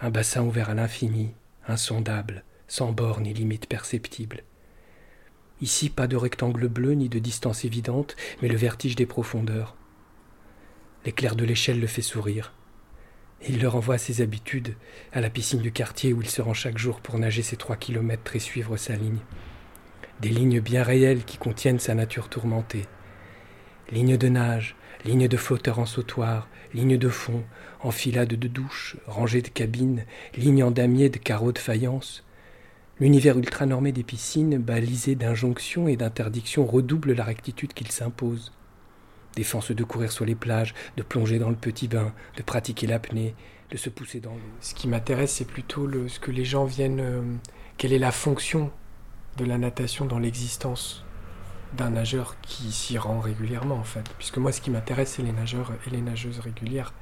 Un bassin ouvert à l'infini, insondable, sans bornes ni limites perceptibles. Ici, pas de rectangle bleu ni de distance évidente, mais le vertige des profondeurs. L'éclair de l'échelle le fait sourire. Il le renvoie à ses habitudes, à la piscine du quartier où il se rend chaque jour pour nager ses trois kilomètres et suivre sa ligne. Des lignes bien réelles qui contiennent sa nature tourmentée. Lignes de nage, lignes de flotteurs en sautoir, lignes de fond, enfilades de douches, rangées de cabines, lignes en damier de carreaux de faïence. L'univers ultra-normé des piscines, balisé d'injonctions et d'interdictions, redouble la rectitude qu'il s'impose. Défense de courir sur les plages, de plonger dans le petit bain, de pratiquer l'apnée, de se pousser dans l'eau. Ce qui m'intéresse, c'est plutôt ce que les gens viennent. euh, quelle est la fonction de la natation dans l'existence d'un nageur qui s'y rend régulièrement, en fait. Puisque moi, ce qui m'intéresse, c'est les nageurs et les nageuses régulières.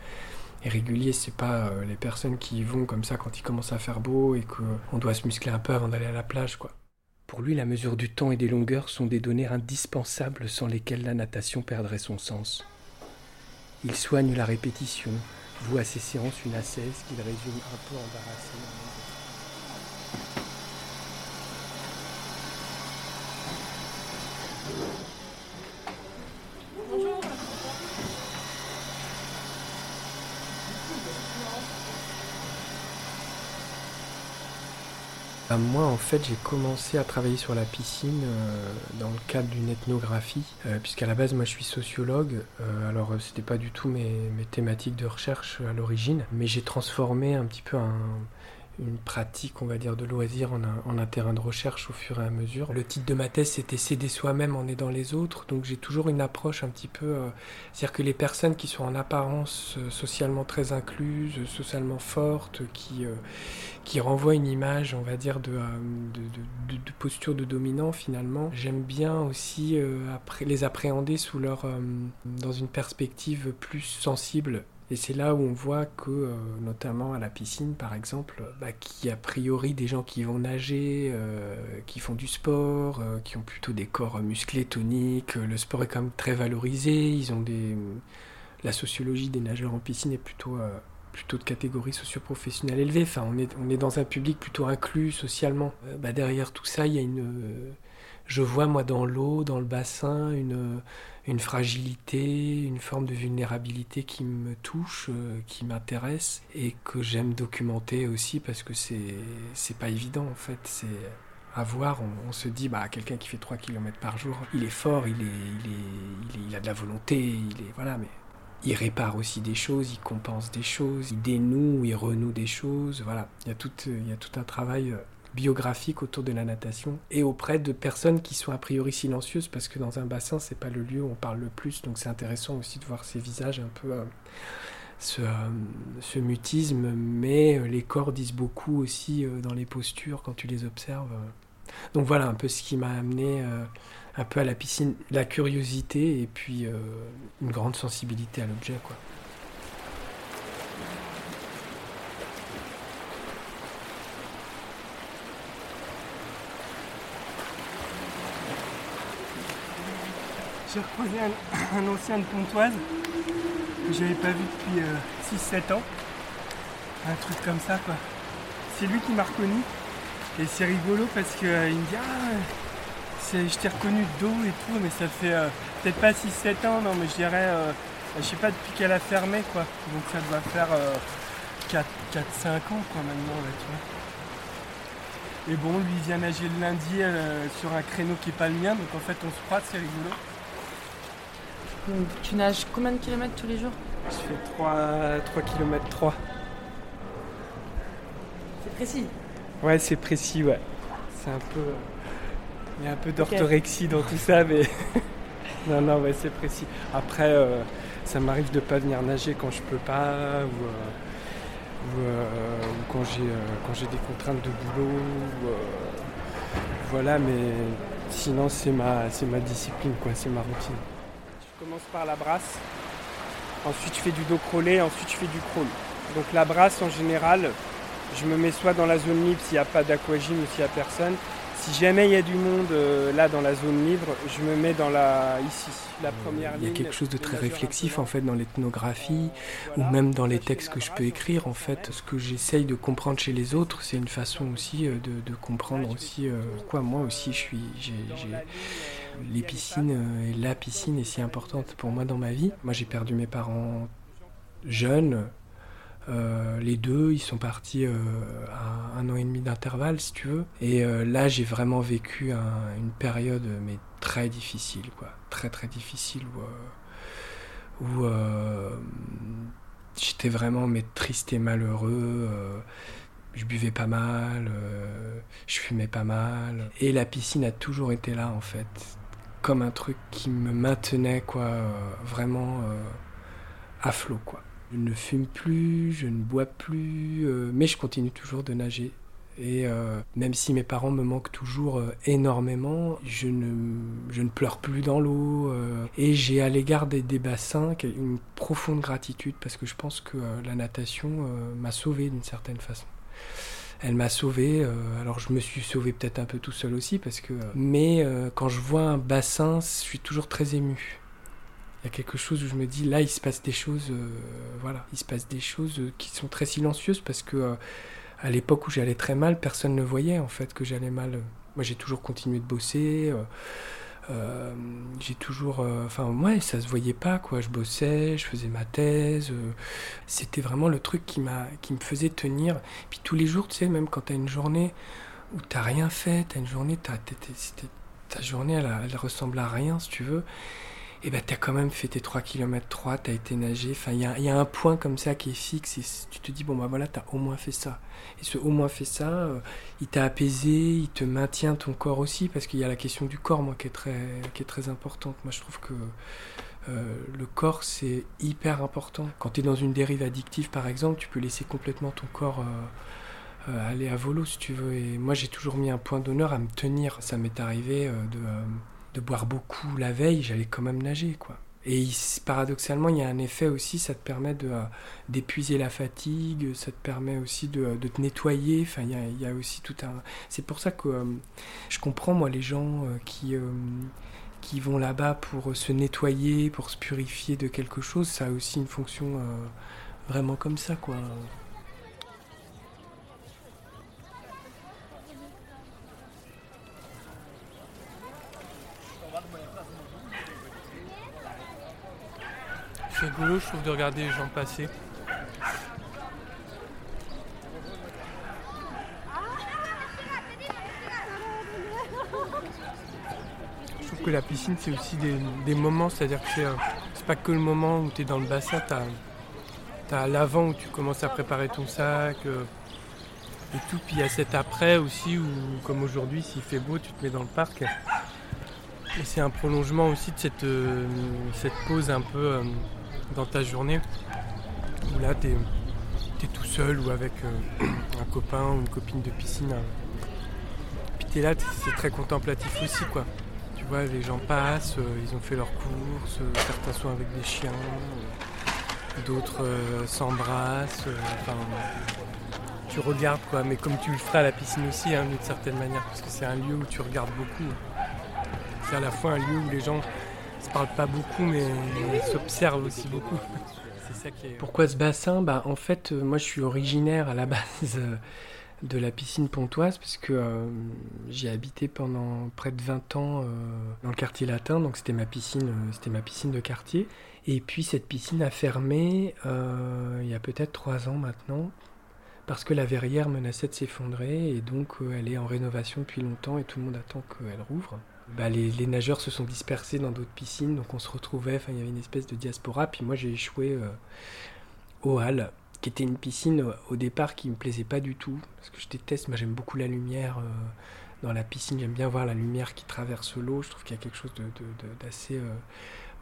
Et régulier, c'est pas euh, les personnes qui vont comme ça quand il commence à faire beau et qu'on doit se muscler un peu avant d'aller à la plage, quoi. Pour lui, la mesure du temps et des longueurs sont des données indispensables sans lesquelles la natation perdrait son sens. Il soigne la répétition, voue à ses séances une ascèse qu'il résume un peu embarrassé. Ah, Moi, en fait, j'ai commencé à travailler sur la piscine euh, dans le cadre d'une ethnographie, euh, puisqu'à la base, moi, je suis sociologue. Euh, alors, euh, c'était pas du tout mes, mes thématiques de recherche à l'origine, mais j'ai transformé un petit peu un- une pratique, on va dire, de loisir en un, terrain de recherche au fur et à mesure. Le titre de ma thèse, c'était S'aider soi-même en aidant les autres, donc j'ai toujours une approche un petit peu... euh, c'est-à-dire que les personnes qui sont en apparence euh, socialement très incluses, socialement fortes, qui... euh, qui renvoie une image, on va dire, de, de, posture de dominant finalement. J'aime bien aussi les appréhender sous leur, dans une perspective plus sensible. Et c'est là où on voit que, euh, notamment à la piscine par exemple, bah, qu'il y a priori des gens qui vont nager, euh, qui font du sport, euh, qui ont plutôt des corps musclés, toniques. Le sport est quand même très valorisé. Ils ont des... La sociologie des nageurs en piscine est plutôt plutôt de catégorie socio-professionnelle élevée. Enfin, on est, on est dans un public plutôt inclus socialement. Bah, derrière tout ça, il y a une. je vois, moi, dans l'eau, dans le bassin, une, une fragilité, une forme de vulnérabilité qui me touche, euh, qui m'intéresse et que j'aime documenter aussi parce que c'est pas évident, en fait. C'est. À voir, on, se dit, bah, quelqu'un qui fait 3 km par jour, il est fort, il, est, il, est, il, est- il a de la volonté, il est. Voilà, mais il répare aussi des choses, il compense des choses, il dénoue, il renoue des choses. Voilà, il y a tout, il y a tout un travail euh, biographique autour de la natation et auprès de personnes qui sont a priori silencieuses parce que dans un bassin, c'est pas le lieu où on parle le plus. Donc c'est intéressant aussi de voir ces visages un peu. euh, ce, euh, ce mutisme, mais euh, les corps disent beaucoup aussi dans les postures quand tu les observes. Donc voilà un peu ce qui m'a amené un peu à la piscine, la curiosité et puis une grande sensibilité à l'objet. quoi. J'ai recroisé un, un ancien de Pontoise que j'avais pas vu depuis 6-7 ans. Un truc comme ça quoi. C'est lui qui m'a reconnu. Et c'est rigolo parce qu'il me dit Ah, je t'ai reconnu de dos et tout, mais ça fait euh, peut-être pas 6-7 ans, non, mais je dirais, euh, je sais pas depuis qu'elle a fermé quoi. Donc ça doit faire 4-5 ans quoi maintenant là, tu vois. Et bon, lui il vient nager le lundi euh, sur un créneau qui est pas le mien, donc en fait on se croise, c'est rigolo. Donc, tu nages combien de kilomètres tous les jours Je fais 3, 3 km 3. C'est précis. Ouais, c'est précis, ouais. C'est un peu. Il y a un peu d'orthorexie dans tout ça, mais. non, non, ouais, c'est précis. Après, euh, ça m'arrive de pas venir nager quand je peux pas, ou, euh, ou, euh, ou quand j'ai euh, quand j'ai des contraintes de boulot. ou, voilà, mais sinon, c'est ma, c'est ma discipline, quoi, c'est ma routine. Je commence par la brasse. Ensuite, je fais du dos crawlé, ensuite, je fais du crawl. Donc, la brasse, en général, je me mets soit dans la zone libre s'il n'y a pas d'aquagym ou s'il n'y a personne, Si jamais il y a du monde euh, là dans la zone libre, je me mets dans la ici, la première ligne. Il y a quelque chose de très réflexif en fait dans l'ethnographie ou même dans les textes que je peux écrire. En fait, ce que j'essaye de comprendre chez les autres, c'est une façon aussi euh, de, comprendre aussi euh, quoi. Moi aussi, je suis, les piscines et la piscine est si importante pour moi dans ma vie. Moi, j'ai perdu mes parents jeunes euh, les deux, ils sont partis euh, à un an et demi d'intervalle, si tu veux. Et euh, là, j'ai vraiment vécu une période, mais très difficile, quoi. Très, très difficile, où, j'étais vraiment mais, triste et malheureux. je buvais pas mal, je fumais pas mal. Et la piscine a toujours été là, en fait. Comme un truc qui me maintenait, quoi, vraiment à flot, quoi. Je ne fume plus, je ne bois plus, euh, mais je continue toujours de nager. Et euh, même si mes parents me manquent toujours euh, énormément, je ne, je ne pleure plus dans l'eau. et j'ai à l'égard des, des, bassins une profonde gratitude parce que je pense que la natation m'a sauvé d'une certaine façon. Elle m'a sauvé. alors je me suis sauvé peut-être un peu tout seul aussi parce que. mais quand je vois un bassin, je suis toujours très ému il y a quelque chose où je me dis là il se passe des choses euh, voilà il se passe des choses euh, qui sont très silencieuses parce que euh, à l'époque où j'allais très mal personne ne voyait en fait que j'allais mal moi j'ai toujours continué de bosser j'ai toujours enfin ouais ça se voyait pas quoi. Je bossais je faisais ma thèse c'était vraiment le truc qui m'a qui me faisait tenir. Puis tous les jours tu sais même quand tu as une journée où t'as rien fait t'as une journée t'as, ta journée elle ressemble à rien si tu veux et eh ben t'as quand même fait tes 3 km 3, t'as été nager, enfin il y a, un point comme ça qui est fixe et tu te dis bon bah voilà t'as au moins fait ça. Et ce au moins fait ça, euh, il t'a apaisé, il te maintient ton corps aussi parce qu'il y a la question du corps moi qui est très, qui est très importante. Moi je trouve que euh, le corps c'est hyper important. Quand tu es dans une dérive addictive par exemple, tu peux laisser complètement ton corps... Euh, aller à volo si tu veux et moi j'ai toujours mis un point d'honneur à me tenir ça m'est arrivé de boire beaucoup la veille, j'allais quand même nager, quoi. Et paradoxalement, il y a un effet aussi, ça te permet de, euh, d'épuiser la fatigue, ça te permet aussi de, de te nettoyer. Enfin, il y, a, aussi tout un. C'est pour ça que euh, je comprends, moi, les gens euh, qui, qui vont là-bas pour se nettoyer, pour se purifier de quelque chose. Ça a aussi une fonction vraiment comme ça, quoi. Rigolo, je trouve, de regarder les gens passer. Je trouve que la piscine, c'est aussi des, moments, c'est-à-dire que c'est pas que le moment où tu es dans le bassin, tu as, l'avant où tu commences à préparer ton sac euh, et tout, puis il y a cet après aussi où, comme aujourd'hui, s'il fait beau, tu te mets dans le parc. Et c'est un prolongement aussi de cette, euh, cette pause un peu euh, dans ta journée où là tu es, tout seul ou avec euh, un copain ou une copine de piscine. Puis tu es là, c'est très contemplatif aussi quoi. Tu vois, les gens passent, euh, ils ont fait leurs courses, euh, certains sont avec des chiens, d'autres s'embrassent. tu regardes quoi, mais comme tu le feras à la piscine aussi, hein, d'une certaine manière, parce que c'est un lieu où tu regardes beaucoup. C'est à la fois un lieu où les gens se parle pas beaucoup, mais s'observe aussi beaucoup. Pourquoi ce bassin? Bah, En fait, euh, moi je suis originaire à la base euh, de la piscine pontoise, puisque euh, j'ai habité pendant près de 20 ans dans le quartier latin, donc c'était ma piscine, c'était ma piscine de quartier. Et puis cette piscine a fermé il y a peut-être 3 ans maintenant, parce que la verrière menaçait de s'effondrer, et donc elle est en rénovation depuis longtemps, et tout le monde attend qu'elle rouvre. Bah, les, nageurs se sont dispersés dans d'autres piscines, donc on se retrouvait, il y avait une espèce de diaspora, puis moi j'ai échoué euh, au Hall, qui était une piscine euh, au départ qui me plaisait pas du tout, parce que je déteste, moi j'aime beaucoup la lumière euh, dans la piscine, j'aime bien voir la lumière qui traverse l'eau, je trouve qu'il y a quelque chose d'assez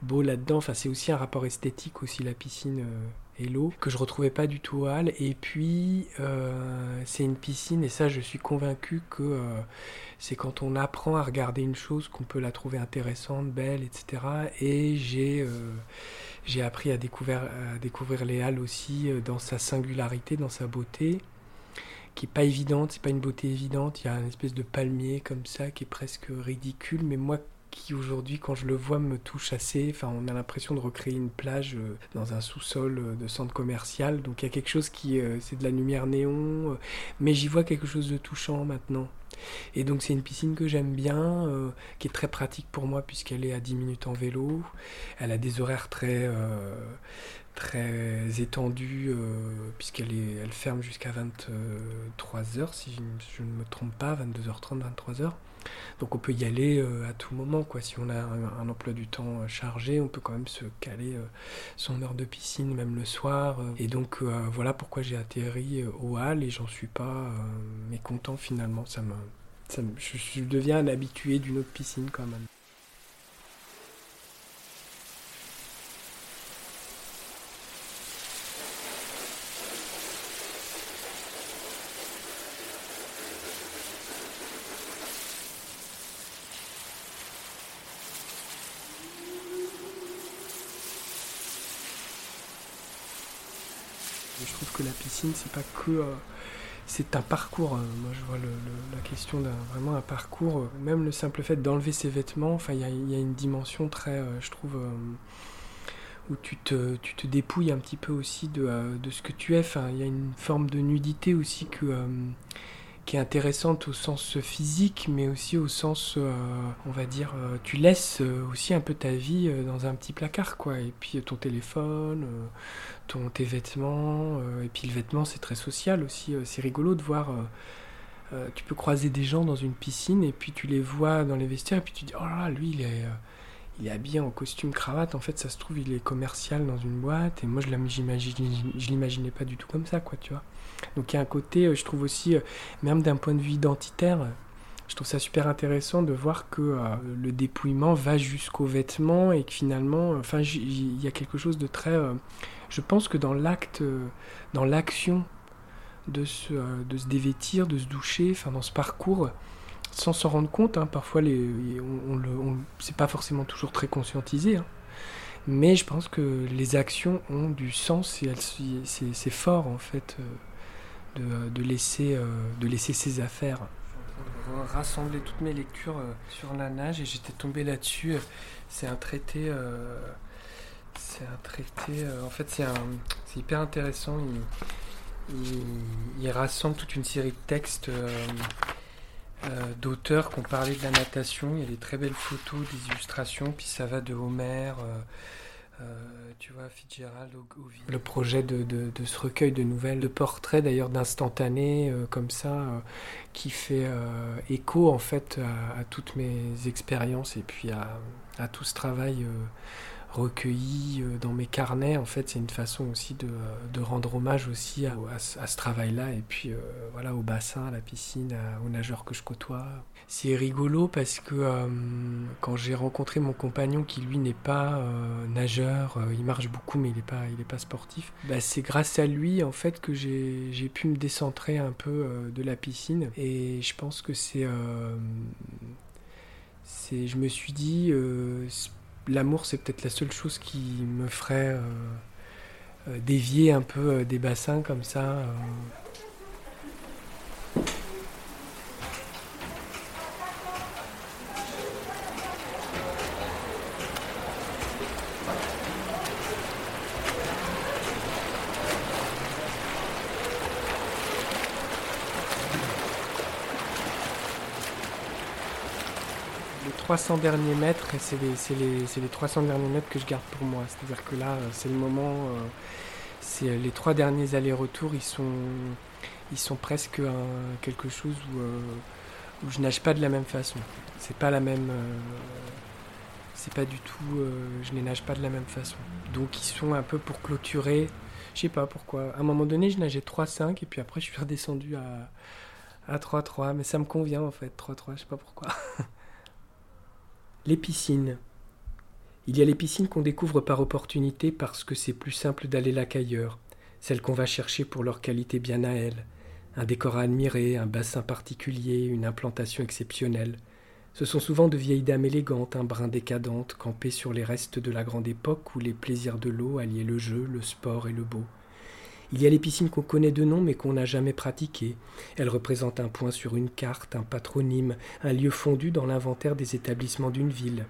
beau là-dedans, enfin c'est aussi un rapport esthétique aussi la piscine l'eau que je retrouvais pas du tout à Halle. Et puis euh, c'est une piscine et ça je suis convaincu que euh, c'est quand on apprend à regarder une chose qu'on peut la trouver intéressante, belle, etc. Et j'ai euh, j'ai appris à découvrir, à découvrir les Halles aussi dans sa singularité, dans sa beauté qui est pas évidente, c'est pas une beauté évidente. Il y a une espèce de palmier comme ça qui est presque ridicule, mais moi qui aujourd'hui, quand je le vois, me touche assez. On a l'impression de recréer une plage euh, dans un sous-sol euh, de centre commercial. Donc il y a quelque chose qui, euh, c'est de la lumière néon, mais j'y vois quelque chose de touchant maintenant. Et donc c'est une piscine que j'aime bien, qui est très pratique pour moi puisqu'elle est à 10 minutes en vélo. Elle a des horaires très très étendue, euh, puisqu'elle elle ferme jusqu'à 23h, si je, ne me trompe pas, 22h30, 23h. Donc on peut y aller euh, à tout moment, quoi. Si on a un, emploi du temps euh, chargé, on peut quand même se caler son heure de piscine, même le soir. et donc voilà pourquoi j'ai atterri au Hall et j'en suis pas mécontent finalement. Ça me, ça je, je deviens un habitué d'une autre piscine quand même. Je trouve que la piscine, c'est pas que. Euh, c'est un parcours. Euh, moi, je vois la question d'un vraiment un parcours. Euh, même le simple fait d'enlever ses vêtements, il y a, une dimension très, je trouve, où tu te, tu te dépouilles un petit peu aussi de, de ce que tu es. Enfin, il y a une forme de nudité aussi que qui est intéressante au sens physique, mais aussi au sens, euh, on va dire, euh, tu laisses euh, aussi un peu ta vie dans un petit placard, quoi. Et puis ton téléphone, ton, tes vêtements, et puis le vêtement, c'est très social aussi. c'est rigolo de voir. tu peux croiser des gens dans une piscine et puis tu les vois dans les vestiaires et puis tu dis oh là là lui il est il est habillé en costume cravate en fait ça se trouve il est commercial dans une boîte et moi je l'imaginais pas du tout comme ça quoi tu vois donc il y a un côté, euh, je trouve aussi, euh, même d'un point de vue identitaire, je trouve ça super intéressant de voir que euh, le dépouillement va jusqu'aux vêtements et que finalement, enfin, il y a quelque chose de très. je pense que dans l'acte, dans l'action de se, de se dévêtir, de se doucher, enfin, dans ce parcours, sans s'en rendre compte, hein, parfois les, on, on, c'est pas forcément toujours très conscientisé. Hein, mais je pense que les actions ont du sens et c'est, fort en fait de, laisser, euh, de laisser ses affaires. rassembler toutes mes lectures euh, sur la nage et j'étais tombé là-dessus. C'est un traité. Euh, c'est un traité. en fait, c'est hyper intéressant. Il, rassemble toute une série de textes d'auteurs qui ont parlé de la natation. Il y a des très belles photos, des illustrations, puis ça va de Homer. Euh, tu vois, Fitzgerald, Le projet de, ce recueil de nouvelles, de portraits d'ailleurs d'instantanés euh, comme ça, euh, qui fait écho en fait à, toutes mes expériences et puis à, tout ce travail recueilli euh, dans mes carnets. En fait, c'est une façon aussi de, de, rendre hommage aussi à, à, ce travail-là et puis euh, voilà au bassin, à la piscine, aux nageurs que je côtoie. C'est rigolo parce que euh, quand j'ai rencontré mon compagnon qui lui n'est pas nageur, il marche beaucoup mais il n'est pas, pas sportif, bah, c'est grâce à lui en fait que j'ai pu me décentrer un peu de la piscine et je pense que c'est je me suis dit l'amour, c'est peut-être la seule chose qui me ferait euh, euh, dévier un peu euh, des bassins comme ça. 300 derniers mètres, et c'est les, les, 300 derniers mètres que je garde pour moi. C'est-à-dire que là, euh, c'est le moment, euh, c'est euh, les trois derniers allers-retours, ils sont, ils sont presque quelque chose où, où je nage pas de la même façon. C'est pas la même. c'est pas du tout. je ne nage pas de la même façon. Donc ils sont un peu pour clôturer. Je sais pas pourquoi. À un moment donné, je nageais 3-5 et puis après, je suis redescendu à, à 3-3. Mais ça me convient en fait, 3-3, je sais pas pourquoi. Les piscines. Il y a les piscines qu'on découvre par opportunité parce que c'est plus simple d'aller là qu'ailleurs, celles qu'on va chercher pour leur qualité bien à elles. Un décor à admirer, un bassin particulier, une implantation exceptionnelle. Ce sont souvent de vieilles dames élégantes, un brin décadentes, campées sur les restes de la grande époque où les plaisirs de l'eau alliaient le jeu, le sport et le beau. Il y a les piscines qu'on connaît de nom mais qu'on n'a jamais pratiquées. Elles représentent un point sur une carte, un patronyme, un lieu fondu dans l'inventaire des établissements d'une ville.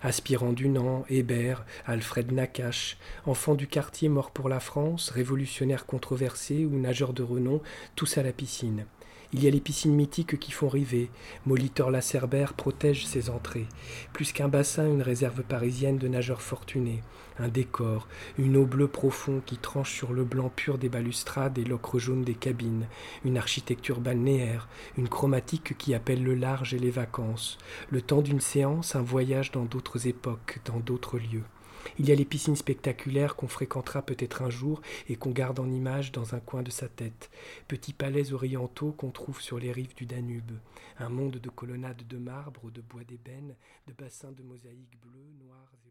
Aspirant Dunant, Hébert, Alfred Nakache, enfant du quartier mort pour la France, révolutionnaire controversé ou nageur de renom, tous à la piscine. Il y a les piscines mythiques qui font rêver. Molitor Lacerbère protège ses entrées. Plus qu'un bassin, une réserve parisienne de nageurs fortunés. Un décor, une eau bleue profonde qui tranche sur le blanc pur des balustrades et l'ocre jaune des cabines. Une architecture balnéaire, une chromatique qui appelle le large et les vacances. Le temps d'une séance, un voyage dans d'autres époques, dans d'autres lieux. Il y a les piscines spectaculaires qu'on fréquentera peut-être un jour et qu'on garde en image dans un coin de sa tête. Petits palais orientaux qu'on trouve sur les rives du Danube. Un monde de colonnades de marbre, de bois d'ébène, de bassins de mosaïques bleues, noires et